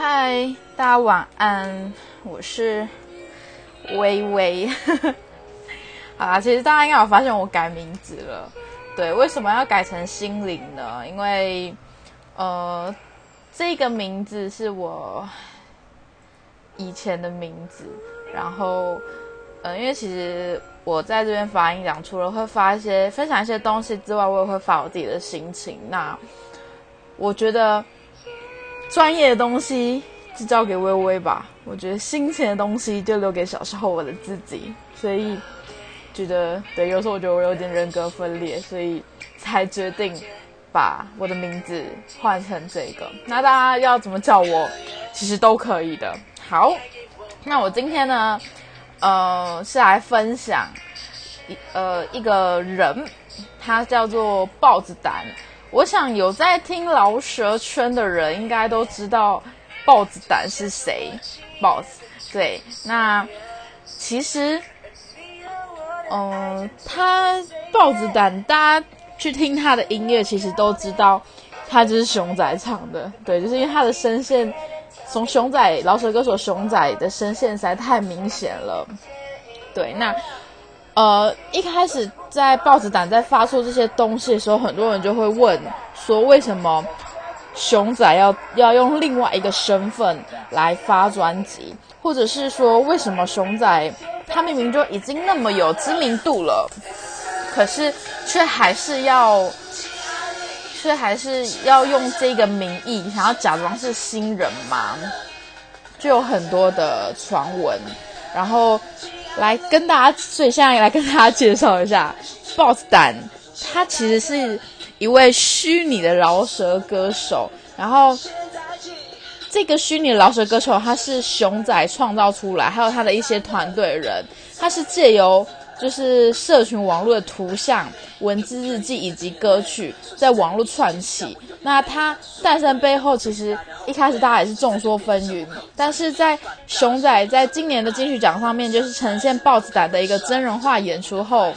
嗨，大家晚安，我是微微。啊，其实大家应该有发现我改名字了。对，为什么要改成心灵呢？因为，呃，这个名字是我以前的名字。然后，呃，因为其实我在这边发音讲，除了会发一些分享一些东西之外，我也会发我自己的心情。那我觉得。专业的东西就交给微微吧，我觉得新鲜的东西就留给小时候我的自己，所以觉得对，有时候我觉得我有点人格分裂，所以才决定把我的名字换成这个。那大家要怎么叫我，其实都可以的。好，那我今天呢，呃，是来分享一呃一个人，他叫做豹子胆。我想有在听饶舌圈的人应该都知道豹子胆是谁，Boss。对，那其实，嗯，他豹子胆，大家去听他的音乐，其实都知道他就是熊仔唱的。对，就是因为他的声线，从熊仔饶舌歌手熊仔的声线实在太明显了。对，那。呃，一开始在豹子胆在发出这些东西的时候，很多人就会问说，为什么熊仔要要用另外一个身份来发专辑，或者是说，为什么熊仔他明明就已经那么有知名度了，可是却还是要，却还是要用这个名义，想要假装是新人嘛？就有很多的传闻，然后。来跟大家，所以现在来跟大家介绍一下，Boss 胆，他其实是一位虚拟的饶舌歌手。然后，这个虚拟饶舌歌手他是熊仔创造出来，还有他的一些团队人，他是借由就是社群网络的图像、文字日记以及歌曲，在网络串起。那它诞生背后，其实一开始大家也是众说纷纭。但是在熊仔在今年的金曲奖上面，就是呈现豹子胆的一个真人化演出后，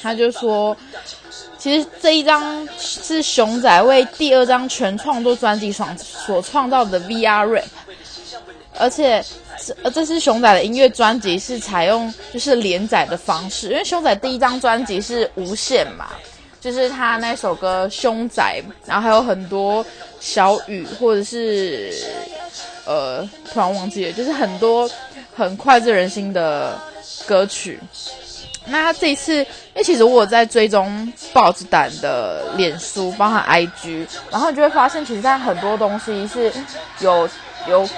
他就说，其实这一张是熊仔为第二张全创作专辑所所创造的 VR rap，而且这这是熊仔的音乐专辑是采用就是连载的方式，因为熊仔第一张专辑是无限嘛。就是他那首歌《熊仔》，然后还有很多小雨，或者是呃，突然忘记了，就是很多很脍炙人心的歌曲。那他这一次，因为其实我在追踪豹子胆的脸书，包含 IG，然后你就会发现，其实在很多东西是有有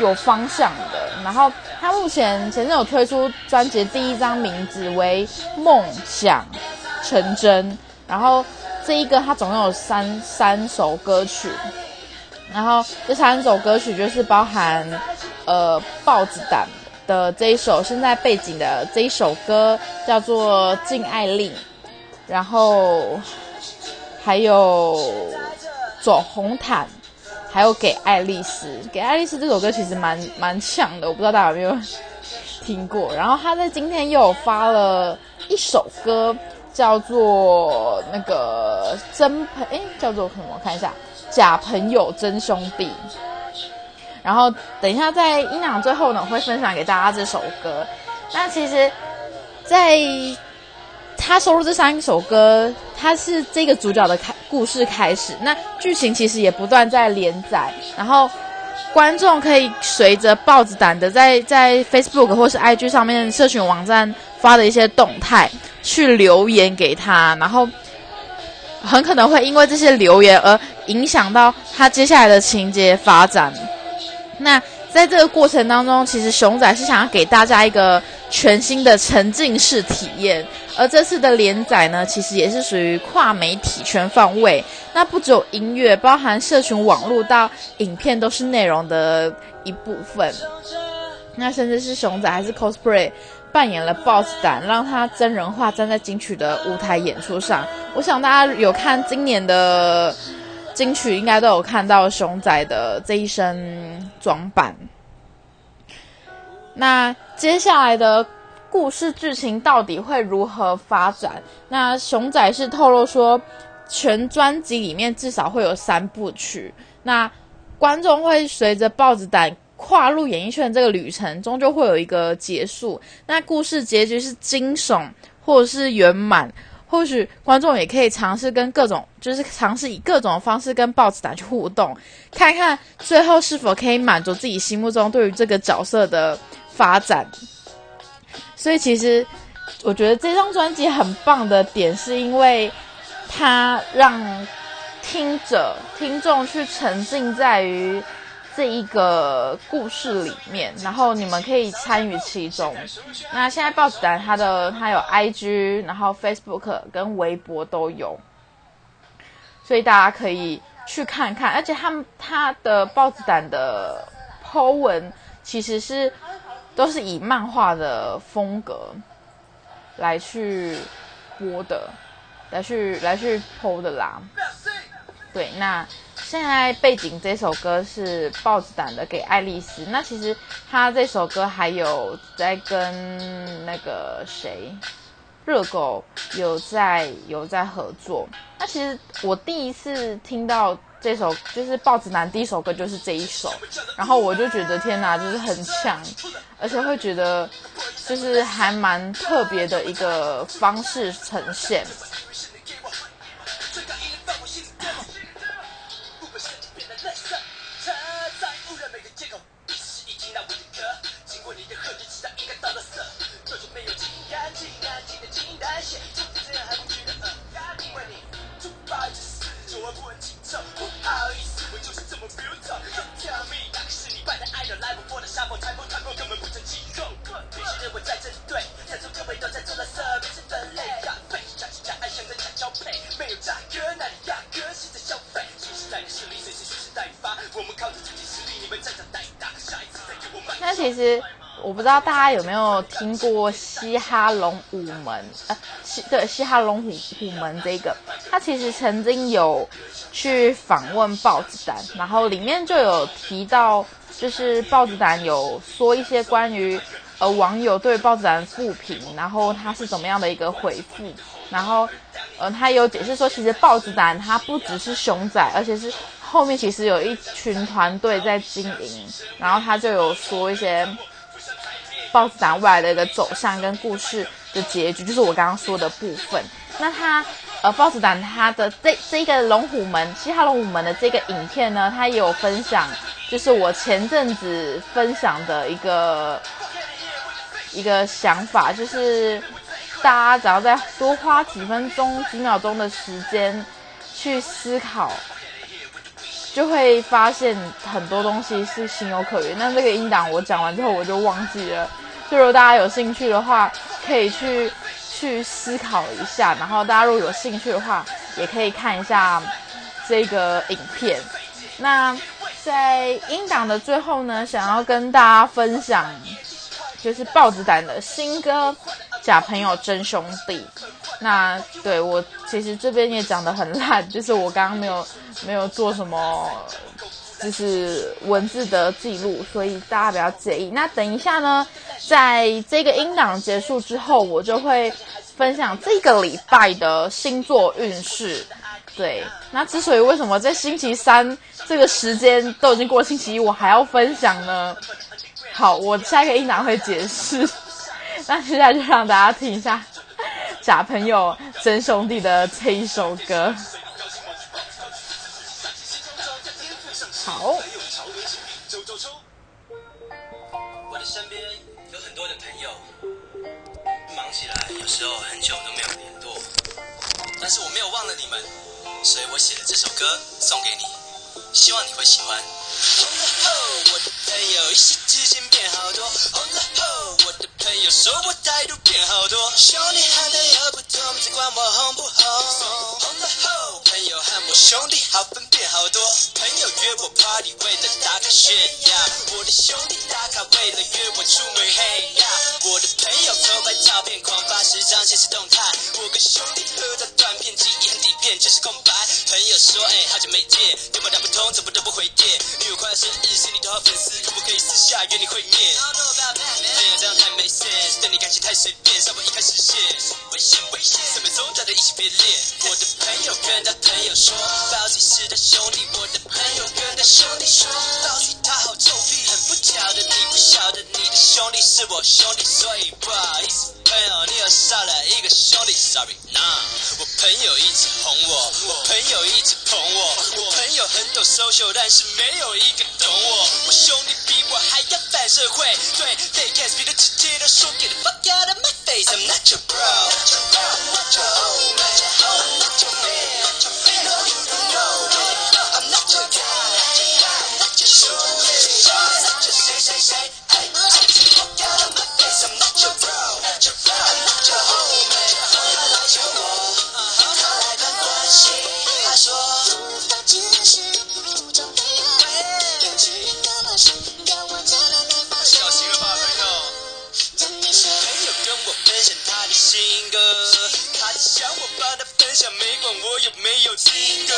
有方向的。然后他目前前阵有推出专辑，第一张名字为《梦想成真》。然后这一个它总共有三三首歌曲，然后这三首歌曲就是包含呃豹子胆的这一首，现在背景的这一首歌叫做《敬爱令》，然后还有走红毯，还有给爱丽丝。给爱丽丝这首歌其实蛮蛮像的，我不知道大家有没有听过。然后他在今天又发了一首歌。叫做那个真朋哎，叫做什么？看一下，假朋友真兄弟。然后等一下在音档最后呢，我会分享给大家这首歌。那其实，在他收录这三首歌，他是这个主角的开故事开始。那剧情其实也不断在连载，然后观众可以随着豹子胆的在在 Facebook 或是 IG 上面社群网站发的一些动态。去留言给他，然后很可能会因为这些留言而影响到他接下来的情节发展。那在这个过程当中，其实熊仔是想要给大家一个全新的沉浸式体验，而这次的连载呢，其实也是属于跨媒体全方位。那不只有音乐，包含社群网络到影片都是内容的一部分。那甚至是熊仔还是 cosplay。扮演了 BOSS 胆，让他真人化站在金曲的舞台演出上。我想大家有看今年的金曲，应该都有看到熊仔的这一身装扮。那接下来的故事剧情到底会如何发展？那熊仔是透露说，全专辑里面至少会有三部曲。那观众会随着豹子胆跨入演艺圈这个旅程，终究会有一个结束。那故事结局是惊悚，或者是圆满。或许观众也可以尝试跟各种，就是尝试以各种方式跟豹子胆去互动，看看最后是否可以满足自己心目中对于这个角色的发展。所以，其实我觉得这张专辑很棒的点，是因为它让听者、听众去沉浸在于。这一个故事里面，然后你们可以参与其中。那现在豹子胆它的它有 IG，然后 Facebook 跟微博都有，所以大家可以去看看。而且他们他的豹子胆的 Po 文其实是都是以漫画的风格来去播的，来去来去 Po 的啦。对，那。现在背景这首歌是豹子胆的《给爱丽丝》。那其实他这首歌还有在跟那个谁，热狗有在有在合作。那其实我第一次听到这首就是豹子男第一首歌就是这一首，然后我就觉得天哪，就是很强，而且会觉得就是还蛮特别的一个方式呈现。其实我不知道大家有没有听过嘻哈龙虎门，呃，嘻对嘻哈龙虎虎门这个，他其实曾经有去访问豹子胆，然后里面就有提到，就是豹子胆有说一些关于呃网友对豹子胆的复评，然后他是怎么样的一个回复，然后呃他有解释说，其实豹子胆他不只是熊仔，而且是。后面其实有一群团队在经营，然后他就有说一些豹子胆未来的一个走向跟故事的结局，就是我刚刚说的部分。那他呃，豹子胆他的这这一个龙虎门嘻哈龙虎门的这个影片呢，他也有分享，就是我前阵子分享的一个一个想法，就是大家只要再多花几分钟、几秒钟的时间去思考。就会发现很多东西是情有可原。那这个音档我讲完之后我就忘记了。就如果大家有兴趣的话，可以去去思考一下。然后大家如果有兴趣的话，也可以看一下这个影片。那在音档的最后呢，想要跟大家分享，就是豹子胆的新歌《假朋友真兄弟》。那对我其实这边也讲的很烂，就是我刚刚没有没有做什么，就是文字的记录，所以大家不要介意。那等一下呢，在这个音档结束之后，我就会分享这个礼拜的星座运势。对，那之所以为什么在星期三这个时间都已经过星期一，我还要分享呢？好，我下一个音档会解释。那现在就让大家听一下。假朋友真兄弟的这一首歌，好。我的身边有很多的朋友，忙起来有时候很久都没有联络，但是我没有忘了你们，所以我写了这首歌送给你，希望你会喜欢。我的朋友一时之间变好多，朋友说我态度变好多，兄弟和朋友不同，只管我红不红。红了后朋友和我兄弟好分变好多，朋友约我 party 为了打卡炫耀，我的兄弟打卡为了约我出门嘿呀我的朋友偷拍照片狂发十张现实动态，我跟兄弟合照短片记忆很底片全是空白。朋友说哎好久没见，电话打不通怎么都不回电，女友快要生日心里头好粉丝，可不可以私下约你会面？随便上吧一开始线危险危险三分钟大家一起并列我的朋友跟他朋友说包子是他兄弟我的朋友跟他兄弟说到底他好臭屁很不巧的你不晓得你的兄弟是我兄弟所以不好意思。朋友，你又少了一个兄弟，sorry。那我朋友一直哄我，我朋友一直捧我，我朋友很懂 social，但是没有一个懂我。我兄弟比我还要反社会，对，they can't speak 的直接的说，get the fuck out of my face，I'm not your bro。not your bro，not your homie, 有没有听歌。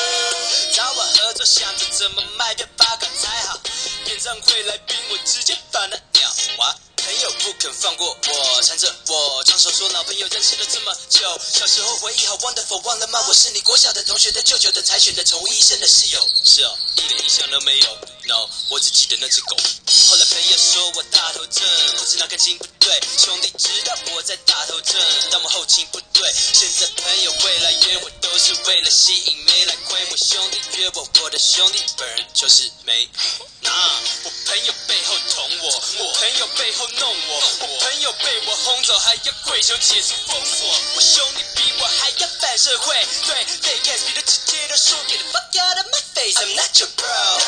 找我合作，想着怎么卖掉八卡才好。演唱会来宾，我直接把他秒哇！朋友不肯放过我，缠着我，唱首说老朋友认识了这么久，小时候回忆好 wonderful，忘了吗？我是你国小的同学的舅舅的才选的宠物医生的室友。是哦，一点印象都没有。No，我只记得那只狗。后来朋友说我大头症，不知哪根筋不对，兄弟知道我在大头症，但我后勤不对。现在朋友会来约我，都是为了吸引妹来亏我。兄弟约我，我的兄弟本人就是没。那我朋友背后捅我，我朋友背后弄我，我朋友被我轰走，还要跪求解除封锁。我兄弟比我还要反社会，对，they can't speak 的直接的说，get the fuck out of my face，I'm not your bro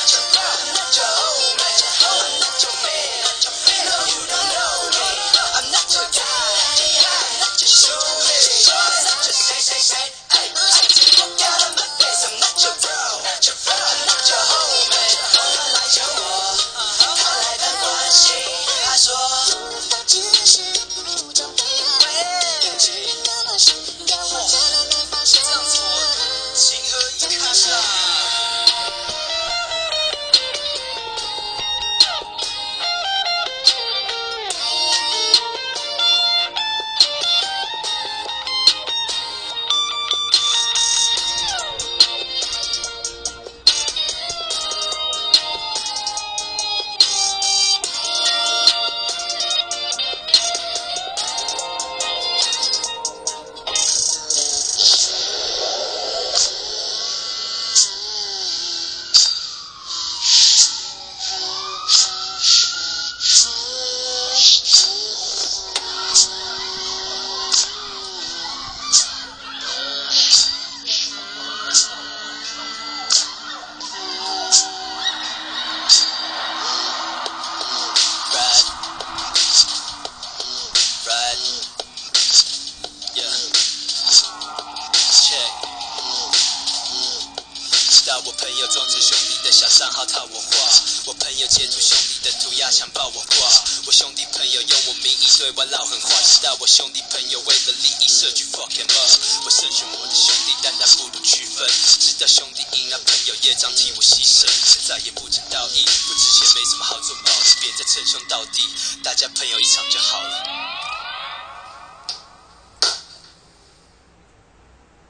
账号套我话，我朋友截图兄弟的涂鸦想爆我挂，我兄弟朋友用我名义对我唠狠话，知道我兄弟朋友为了利益设局 fuck him up，我慎选我的兄弟，但他不懂区分，知道兄弟赢了，朋友业障替我牺牲，现在也不讲道义，不值钱没什么好做保的，别再称兄道弟，大家朋友一场就好了。